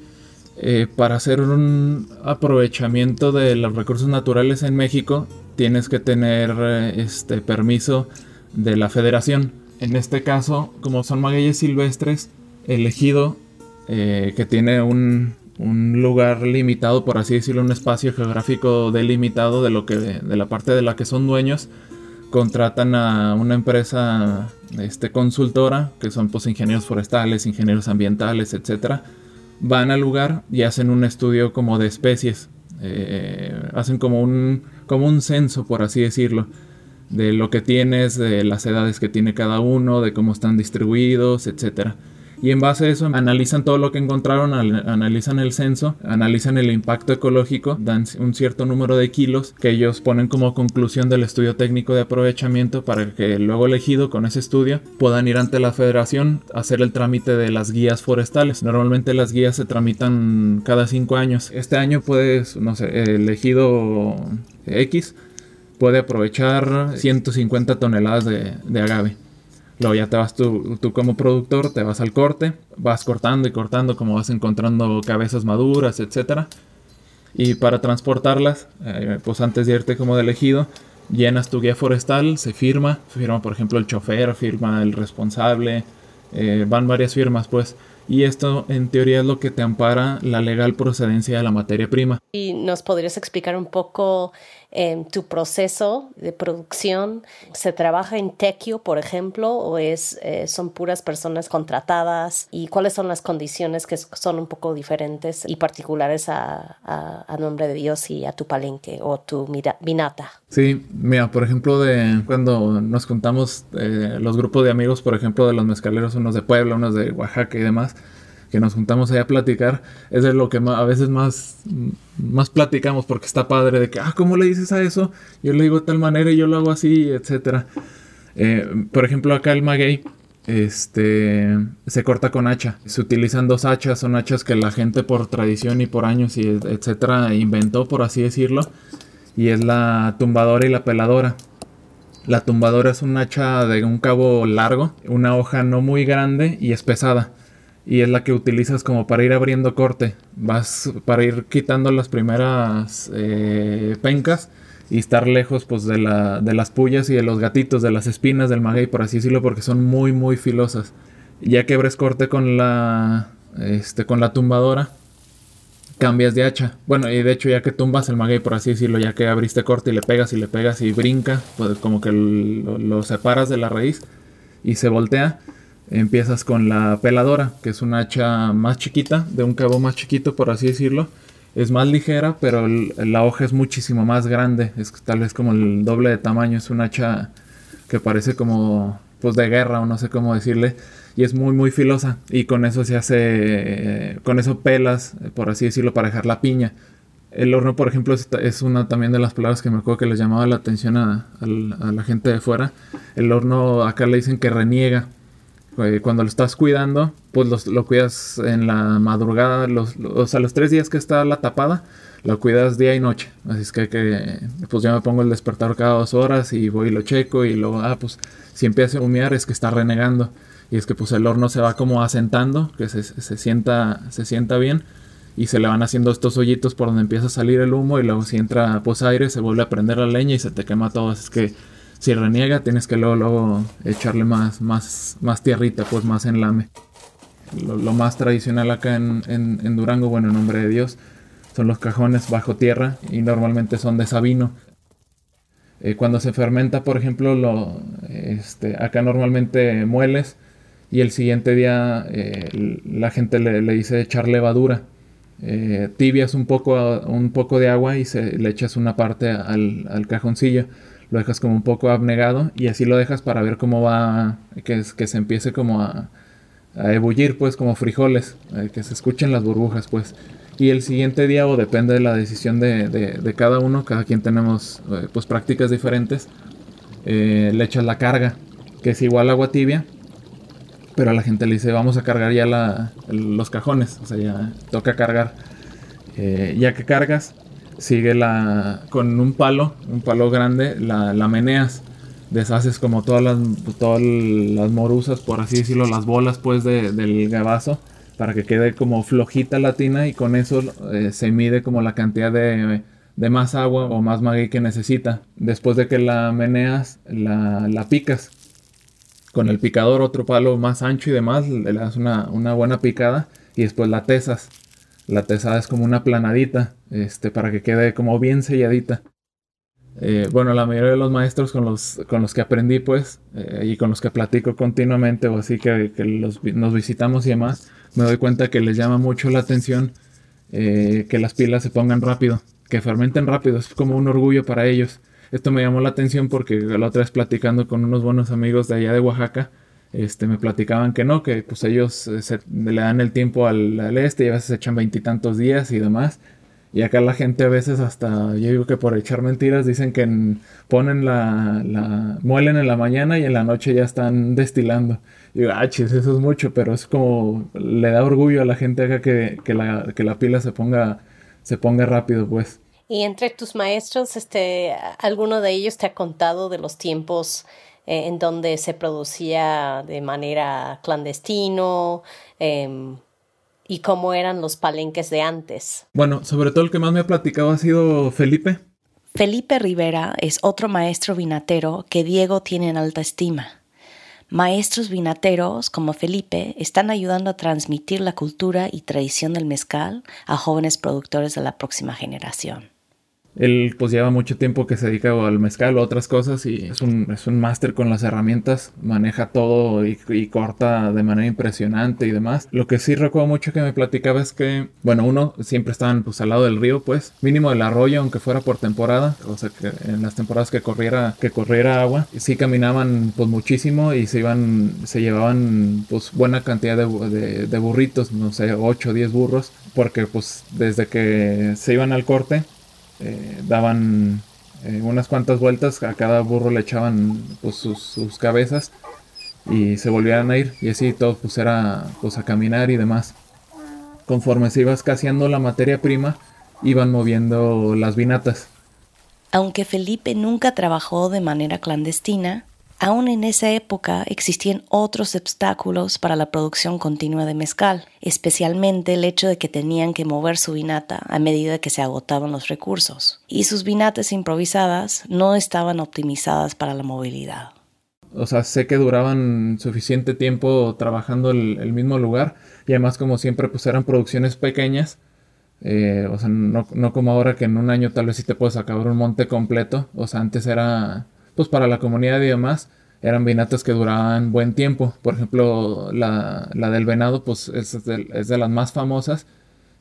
eh, para hacer un aprovechamiento de los recursos naturales en México, tienes que tener este permiso de la federación. En este caso, como son magueyes silvestres, elegido que tiene un, un lugar limitado, por así decirlo, un espacio geográfico delimitado de lo que de la parte de la que son dueños, contratan a una empresa este, consultora, que son pues ingenieros forestales, ingenieros ambientales, etcétera, van al lugar y hacen un estudio como de especies. eh, hacen como un, como un censo, por así decirlo, de lo que tienes, de las edades que tiene cada uno, de cómo están distribuidos, etcétera. Y en base a eso analizan todo lo que encontraron, analizan el censo, analizan el impacto ecológico, dan un cierto número de kilos que ellos ponen como conclusión del estudio técnico de aprovechamiento para que luego elegido con ese estudio puedan ir ante la federación a hacer el trámite de las guías forestales. Normalmente las guías se tramitan cada cinco años. Este año puedes, no sé, elegido X puede aprovechar 150 toneladas de, de agave. Luego ya te vas tú, tú, como productor, te vas al corte, vas cortando y cortando como vas encontrando cabezas maduras, etc. Y para transportarlas, eh, pues antes de irte como de elegido, llenas tu guía forestal, se firma, firma por ejemplo el chofer, firma el responsable, eh, van varias firmas pues. Y esto en teoría es lo que te ampara la legal procedencia de la materia prima. ¿Y nos podrías explicar un poco en tu proceso de producción? ¿Se trabaja en tequio, por ejemplo, o es, eh, son puras personas contratadas? ¿Y cuáles son las condiciones que son un poco diferentes y particulares a, a, nombre de Dios y a tu palenque o tu minata? Sí, mira, por ejemplo, de cuando nos juntamos eh, los grupos de amigos, por ejemplo, de los mezcaleros, unos de Puebla, unos de Oaxaca y demás, que nos juntamos ahí a platicar, es de lo que a veces más, más platicamos porque está padre de que, ah, ¿cómo le dices a eso? Yo le digo de tal manera y yo lo hago así, etcétera. Eh, por ejemplo, acá el maguey este, se corta con hacha. Se utilizan dos hachas, son hachas que la gente por tradición y por años y etcétera inventó, por así decirlo. Y es la tumbadora y la peladora. La tumbadora es un hacha de un cabo largo, una hoja no muy grande y es pesada y es la que utilizas como para ir abriendo corte. Vas para ir quitando las primeras eh, pencas y estar lejos pues de, la, de las pullas y de los gatitos, de las espinas del maguey, por así decirlo, porque son muy muy filosas. Ya que abres corte con la, este, con la tumbadora, cambias de hacha. Bueno, y de hecho ya que tumbas el maguey, por así decirlo, ya que abriste corte y le pegas y le pegas y brinca, pues como que lo separas de la raíz y se voltea Empiezas con la peladora, que es una hacha más chiquita, de un cabo más chiquito, por así decirlo. Es más ligera, pero la hoja es muchísimo más grande. Es tal vez como el doble de tamaño. Es una hacha que parece como pues de guerra o no sé cómo decirle. Y es muy muy filosa. Y con eso se hace, con eso pelas, por así decirlo, para dejar la piña. El horno, por ejemplo, es, una también de las palabras que me acuerdo que les llamaba la atención a, a la gente de fuera. El horno acá le dicen que reniega eh, cuando lo estás cuidando, pues lo cuidas en la madrugada, los, o sea, los tres días que está la tapada, lo cuidas día y noche. Así es que, pues yo me pongo el despertador cada dos horas y voy y lo checo y luego, ah, pues si empieza a humear es que está renegando. Y es que pues el horno se va como asentando, que se, se, sienta, se sienta bien y se le van haciendo estos hoyitos por donde empieza a salir el humo y luego si entra pues aire se vuelve a prender la leña y se te quema todo. Así es que si reniega tienes que luego, echarle más, más, más tierrita, pues más enlame. Lo, lo más tradicional acá en, en, Durango, bueno, en nombre de Dios, son los cajones bajo tierra y normalmente son de sabino. Eh, cuando se fermenta, por ejemplo, lo, este, acá normalmente mueles y el siguiente día eh, la gente le, dice echar levadura. Eh, tibias un poco, un poco de agua y se, le echas una parte al cajoncillo lo dejas como un poco abnegado y así lo dejas para ver cómo va, que, que se empiece como a, ebullir, pues como frijoles, eh, que se escuchen las burbujas, pues. Y el siguiente día, o depende de la decisión de, cada uno, cada quien tenemos eh, pues prácticas diferentes, eh, le echas la carga, que es igual agua tibia, pero a la gente le dice, vamos a cargar ya los cajones, o sea, ya toca cargar. ya que cargas, sigue la con un palo, un palo grande, la, la meneas, deshaces como todas las, todas las morusas, por así decirlo, las bolas pues del gabazo, para que quede como flojita la tina y con eso eh, se mide como la cantidad de, de, más agua o más maguey que necesita. Después de que la meneas, la, la picas. Con el picador otro palo más ancho y demás, le das una, una buena picada y después la tesas la tesada es como una planadita, este, para que quede como bien selladita. Eh, bueno, la mayoría de los maestros con los, con los que aprendí, pues, eh, y con los que platico continuamente, o así que, nos visitamos y demás, me doy cuenta que les llama mucho la atención eh, que las pilas se pongan rápido, que fermenten rápido, es como un orgullo para ellos. Esto me llamó la atención porque la otra vez platicando con unos buenos amigos de allá de Oaxaca, este, me platicaban que no, que pues ellos eh, le dan el tiempo al, al este y a veces echan veintitantos días y demás. Y acá la gente a veces hasta, yo digo que por echar mentiras, dicen que ponen la, la, muelen en la mañana y en la noche ya están destilando. Y digo, ah, chis, eso es mucho, pero es como, le da orgullo a la gente acá que, que, la, que la pila se ponga, se ponga rápido, pues. Y entre tus maestros, este, ¿alguno de ellos te ha contado de los tiempos eh, en donde se producía de manera clandestino? Eh, y cómo eran los palenques de antes. Bueno, sobre todo el que más me ha platicado ha sido Felipe. Felipe Rivera es otro maestro vinatero que Diego tiene en alta estima. Maestros vinateros como Felipe están ayudando a transmitir la cultura y tradición del mezcal a jóvenes productores de la próxima generación. Él pues lleva mucho tiempo que se dedica al mezcal o a otras cosas y es un, es un máster con las herramientas, maneja todo y, corta de manera impresionante y demás. Lo que sí recuerdo mucho que me platicaba es que, bueno, uno siempre estaban pues al lado del río, pues mínimo del arroyo, aunque fuera por temporada, o sea que en las temporadas que corriera, que corriera agua, sí caminaban pues muchísimo y se iban, se llevaban pues buena cantidad de, de burritos, no sé, 8 o 10 burros, porque pues desde que se iban al corte, eh, daban eh, unas cuantas vueltas, a cada burro le echaban pues, sus, cabezas y se volvían a ir y así todo pues era pues a caminar y demás. Conforme se iba escaseando la materia prima, iban moviendo las vinatas. Aunque Felipe nunca trabajó de manera clandestina, Aún en esa época existían otros obstáculos para la producción continua de mezcal, especialmente el hecho de que tenían que mover su vinata a medida que se agotaban los recursos, y sus vinatas improvisadas no estaban optimizadas para la movilidad. O sea, sé que duraban suficiente tiempo trabajando el, el mismo lugar y además como siempre pues eran producciones pequeñas, eh, o sea, no, no como ahora que en un año tal vez sí te puedes acabar un monte completo, o sea, antes era pues para la comunidad y demás, eran vinatas que duraban buen tiempo. Por ejemplo, la, del venado, pues es de, las más famosas.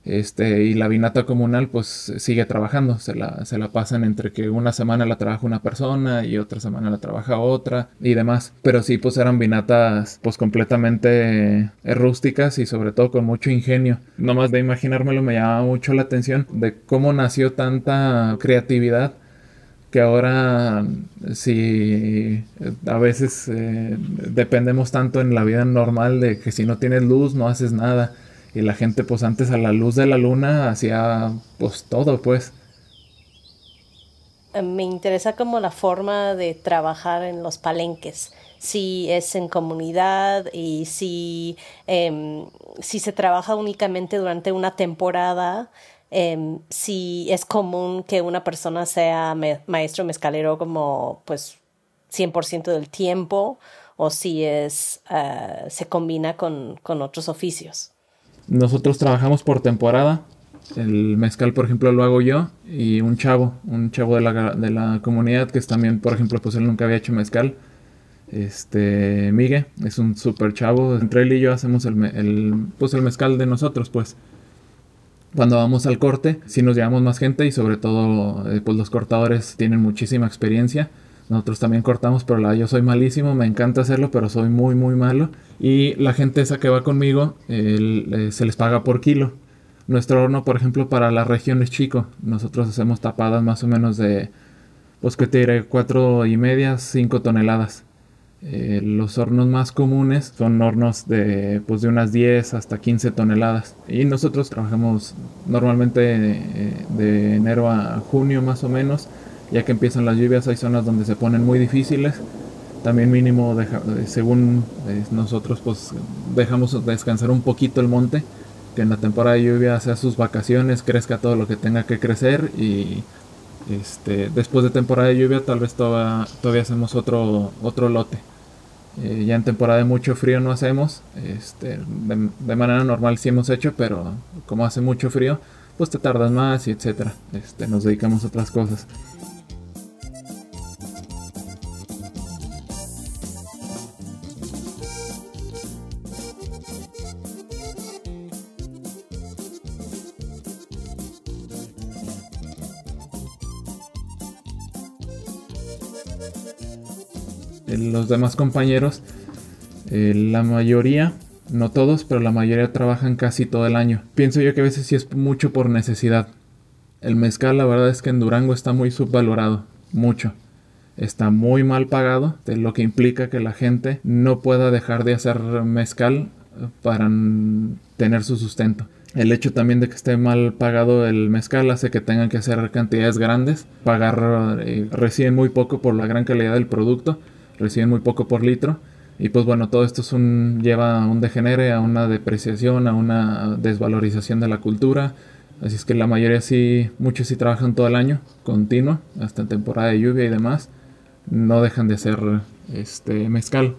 Este, y la vinata comunal, pues sigue trabajando. Se la, se la pasan entre que una semana la trabaja una persona y otra semana la trabaja otra y demás. Pero sí, pues eran vinatas, pues completamente rústicas y sobre todo con mucho ingenio. Nomás de imaginármelo me llama mucho la atención de cómo nació tanta creatividad que ahora si a veces eh, dependemos tanto en la vida normal de que si no tienes luz no haces nada. Y la gente pues antes a la luz de la luna hacía pues todo pues. Eh, me interesa como la forma de trabajar en los palenques. Si es en comunidad y si, em, si se trabaja únicamente durante una temporada Em, si es común que una persona sea maestro mezcalero como pues 100% del tiempo o si es ah, se combina con, otros oficios. Nosotros trabajamos por temporada. El mezcal, por ejemplo, lo hago yo y un chavo, un chavo de la, de la comunidad que es también, por ejemplo, pues él nunca había hecho mezcal. Este, Miguel, es un super chavo. Entre él y yo hacemos el, el, pues el mezcal de nosotros, pues cuando vamos al corte, sí nos llevamos más gente y sobre todo eh, pues los cortadores tienen muchísima experiencia. Nosotros también cortamos, pero la, yo soy malísimo, me encanta hacerlo, pero soy muy, muy malo. Y la gente esa que va conmigo eh, se les paga por kilo. Nuestro horno, por ejemplo, para la región es chico. Nosotros hacemos tapadas más o menos de, pues que te diré, cuatro y media, cinco toneladas. Eh, los hornos más comunes son hornos de, pues de unas 10 hasta 15 toneladas. Y nosotros trabajamos normalmente eh, de enero a junio más o menos. Ya que empiezan las lluvias hay zonas donde se ponen muy difíciles. También mínimo, eh, según nosotros, pues dejamos descansar un poquito el monte. Que en la temporada de lluvia sea sus vacaciones, crezca todo lo que tenga que crecer y este, después de temporada de lluvia tal vez todavía, todavía hacemos otro, otro lote. Eh, ya en temporada de mucho frío no hacemos. Este, de, manera normal sí hemos hecho, pero como hace mucho frío, pues te tardas más y etcétera. Este, nos dedicamos a otras cosas. Los demás compañeros, eh, la mayoría, no todos, pero la mayoría trabajan casi todo el año. Pienso yo que a veces sí es mucho por necesidad. El mezcal, la verdad es que en Durango está muy subvalorado, mucho. Está muy mal pagado, lo que implica que la gente no pueda dejar de hacer mezcal para tener su sustento. El hecho también de que esté mal pagado el mezcal hace que tengan que hacer cantidades grandes, pagar, eh, reciben muy poco por la gran calidad del producto, reciben muy poco por litro. Y pues bueno, todo esto es un, lleva a un degenere, a una depreciación, a una desvalorización de la cultura. Así es que la mayoría sí, muchos sí trabajan todo el año, continuo, hasta en temporada de lluvia y demás. No dejan de hacer este mezcal.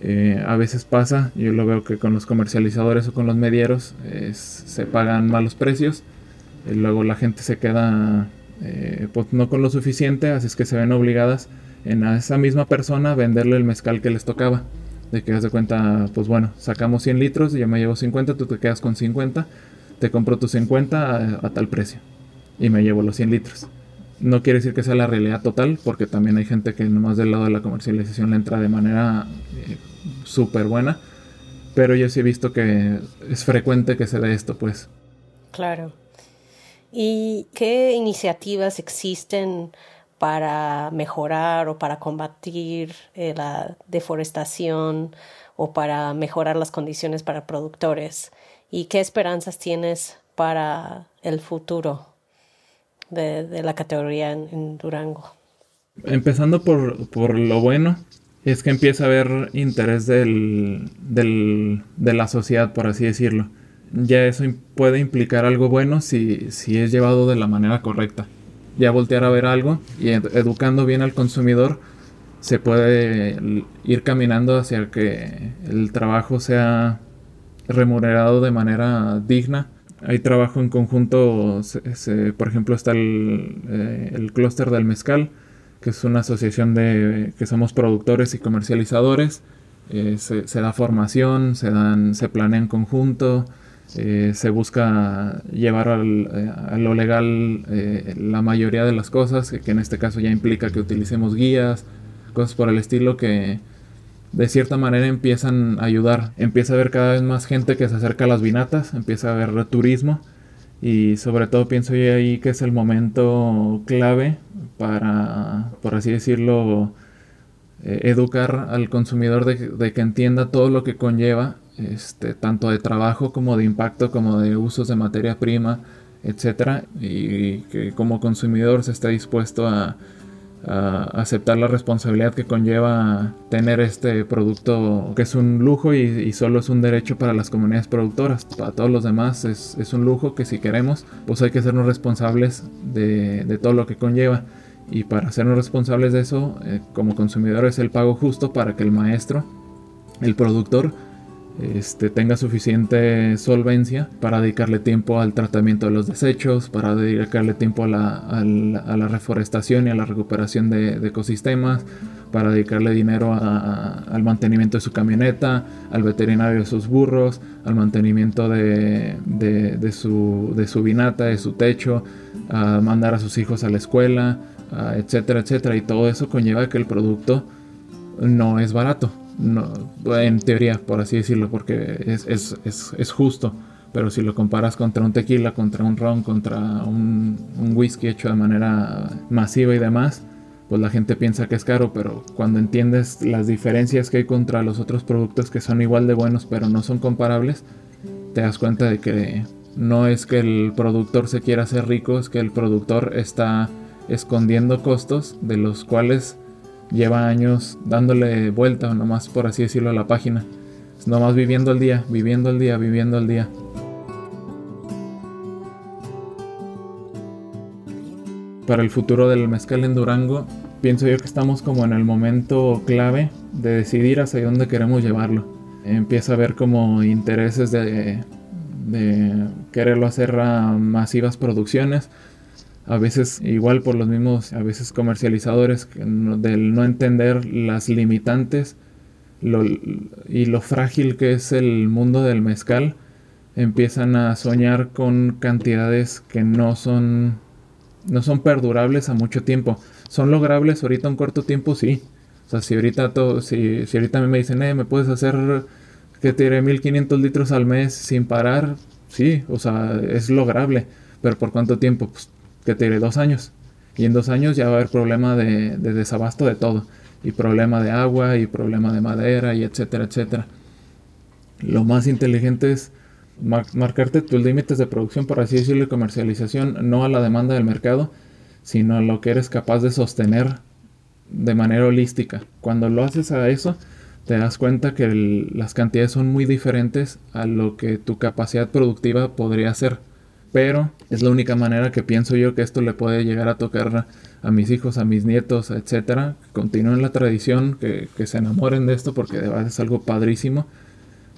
Eh, a veces pasa, yo lo veo que con los comercializadores o con los medieros se pagan malos precios, y luego la gente se queda eh, pues no con lo suficiente, así es que se ven obligadas en a esa misma persona venderle el mezcal que les tocaba. De que das de cuenta, pues bueno, sacamos 100 litros, yo me llevo 50, tú te quedas con 50, te compro tus 50 a, a tal precio y me llevo los 100 litros. No quiere decir que sea la realidad total, porque también hay gente que nomás del lado de la comercialización le entra de manera eh, súper buena. Pero yo sí he visto que es frecuente que se dé esto, pues. Claro. ¿Y qué iniciativas existen para mejorar o para combatir eh, la deforestación o para mejorar las condiciones para productores? ¿Y qué esperanzas tienes para el futuro? de, la categoría en, Durango. Empezando por, por, lo bueno, es que empieza a haber interés del, del, de la sociedad, por así decirlo. Ya eso puede implicar algo bueno si, si es llevado de la manera correcta. Ya voltear a ver algo y educando bien al consumidor, se puede ir caminando hacia que el trabajo sea remunerado de manera digna hay trabajo en conjunto, por ejemplo está el, eh, el clúster del mezcal, que es una asociación de que somos productores y comercializadores. Eh, se, da formación, se, dan, se planea en conjunto, eh, se busca llevar al, a lo legal la mayoría de las cosas, que, en este caso ya implica que utilicemos guías, cosas por el estilo que, de cierta manera empiezan a ayudar. Empieza a haber cada vez más gente que se acerca a las vinatas, empieza a haber turismo y sobre todo pienso yo ahí que es el momento clave para, por así decirlo, eh, educar al consumidor de, que entienda todo lo que conlleva, este, tanto de trabajo como de impacto, como de usos de materia prima, etcétera, y que como consumidor se esté dispuesto a aceptar la responsabilidad que conlleva tener este producto que es un lujo y, solo es un derecho para las comunidades productoras. Para todos los demás es, un lujo que si queremos, pues hay que sernos responsables de, todo lo que conlleva. Y para sernos responsables de eso, eh, como consumidores, el pago justo para que el maestro, el productor, este, tenga suficiente solvencia para dedicarle tiempo al tratamiento de los desechos, para dedicarle tiempo a la, reforestación y a la recuperación de, ecosistemas, para dedicarle dinero al mantenimiento de su camioneta, al veterinario de sus burros, al mantenimiento de, su, de su vinata, de su techo, a mandar a sus hijos a la escuela, etcétera, etcétera. Y todo eso conlleva que el producto no es barato no, en teoría, por así decirlo, porque es, justo. Pero si lo comparas contra un tequila, contra un ron, contra un, whisky hecho de manera masiva y demás, pues la gente piensa que es caro, pero cuando entiendes las diferencias que hay contra los otros productos que son igual de buenos pero no son comparables, te das cuenta de que no es que el productor se quiera hacer rico, es que el productor está escondiendo costos de los cuales lleva años dándole vuelta, nomás por así decirlo, a la página. Nomás viviendo el día, viviendo el día, viviendo el día. Para el futuro del mezcal en Durango, pienso yo que estamos como en el momento clave de decidir hacia dónde queremos llevarlo. Empieza a haber como intereses de, de quererlo hacer a masivas producciones a veces igual por los mismos, a veces comercializadores, del no entender las limitantes y lo frágil que es el mundo del mezcal, empiezan a soñar con cantidades que no son, no son perdurables a mucho tiempo. Son logrables ahorita un corto tiempo, sí, O sea, si ahorita, todo, si, si ahorita me dicen, eh, me puedes hacer que tire 1500 litros al mes sin parar, sí, o sea, es lograble. Pero ¿por cuánto tiempo? Pues que tire dos años. Y en dos años ya va a haber problema de, de desabasto de todo. Y problema de agua, y problema de madera, y etcétera, etcétera. Lo más inteligente es marcarte tus límites de producción, por así decirlo, y comercialización, no a la demanda del mercado, sino a lo que eres capaz de sostener de manera holística. Cuando lo haces a eso, te das cuenta que las cantidades son muy diferentes a lo que tu capacidad productiva podría ser. Pero es la única manera que pienso yo que esto le puede llegar a tocar a mis hijos, a mis nietos, etcétera. Continúen la tradición, que, que se enamoren de esto porque de verdad es algo padrísimo.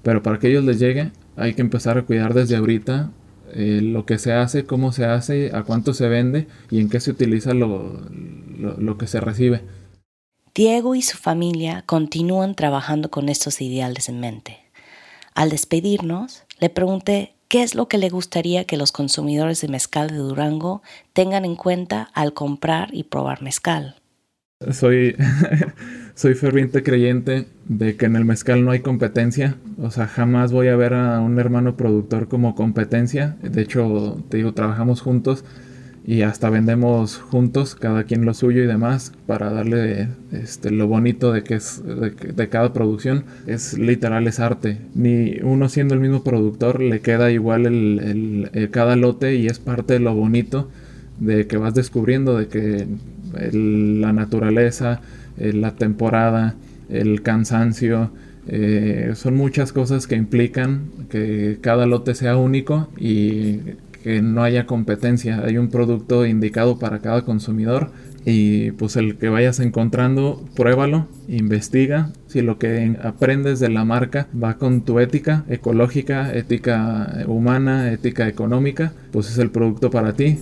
Pero para que ellos les llegue, hay que empezar a cuidar desde ahorita eh, lo que se hace, cómo se hace, a cuánto se vende y en qué se utiliza lo, lo que se recibe. Diego y su familia continúan trabajando con estos ideales en mente. Al despedirnos, le pregunté qué es lo que le gustaría que los consumidores de mezcal de Durango tengan en cuenta al comprar y probar mezcal. Soy, soy ferviente creyente de que en el mezcal no hay competencia. O sea, jamás voy a ver a un hermano productor como competencia. De hecho, te digo, trabajamos juntos y hasta vendemos juntos, cada quien lo suyo y demás, para darle este, lo bonito de que es de, cada producción. Es literal, es arte. Ni uno siendo el mismo productor le queda igual el, cada lote y es parte de lo bonito de que vas descubriendo, de que la naturaleza, la temporada, el cansancio, eh, son muchas cosas que implican que cada lote sea único y que no haya competencia. Hay un producto indicado para cada consumidor y pues el que vayas encontrando, pruébalo, investiga si lo que aprendes de la marca va con tu ética ecológica, ética humana, ética económica, pues es el producto para ti.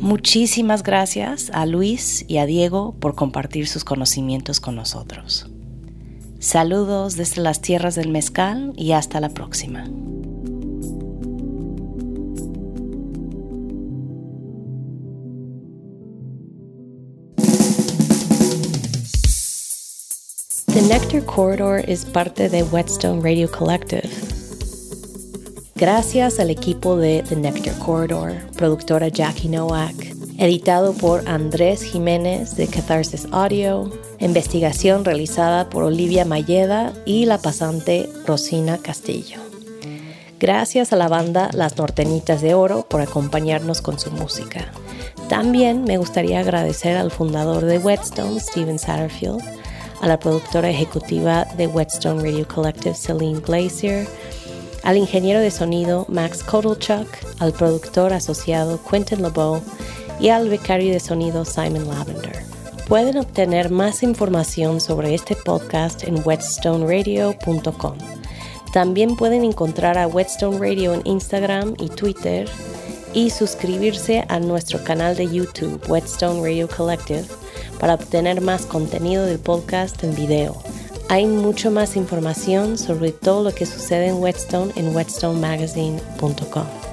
Muchísimas gracias a Luis y a Diego por compartir sus conocimientos con nosotros. Saludos desde las tierras del mezcal y hasta la próxima. The Nectar Corridor es parte de Whetstone Radio Collective Gracias al equipo de The Nectar Corridor, productora Jackie Nowak, editado por Andrés Jiménez de Catharsis Audio, investigación realizada por Olivia Mayeda y la pasante Rosina Castillo. Gracias a la banda Las Nortenitas de Oro por acompañarnos con su música. También me gustaría agradecer al fundador de Whetstone, Steven Satterfield, a la productora ejecutiva de Whetstone Radio Collective, Celine Glacier, al ingeniero de sonido Max Kotelchuk, al productor asociado Quentin LeBeau y al becario de sonido Simon Lavender. Pueden obtener más información sobre este podcast en whetstoneradio.com. También pueden encontrar a Whetstone Radio en Instagram y Twitter y suscribirse a nuestro canal de YouTube Whetstone Radio Collective para obtener más contenido del podcast en video. Hay mucho más información sobre todo lo que sucede en Whetstone en whetstonemagazine.com.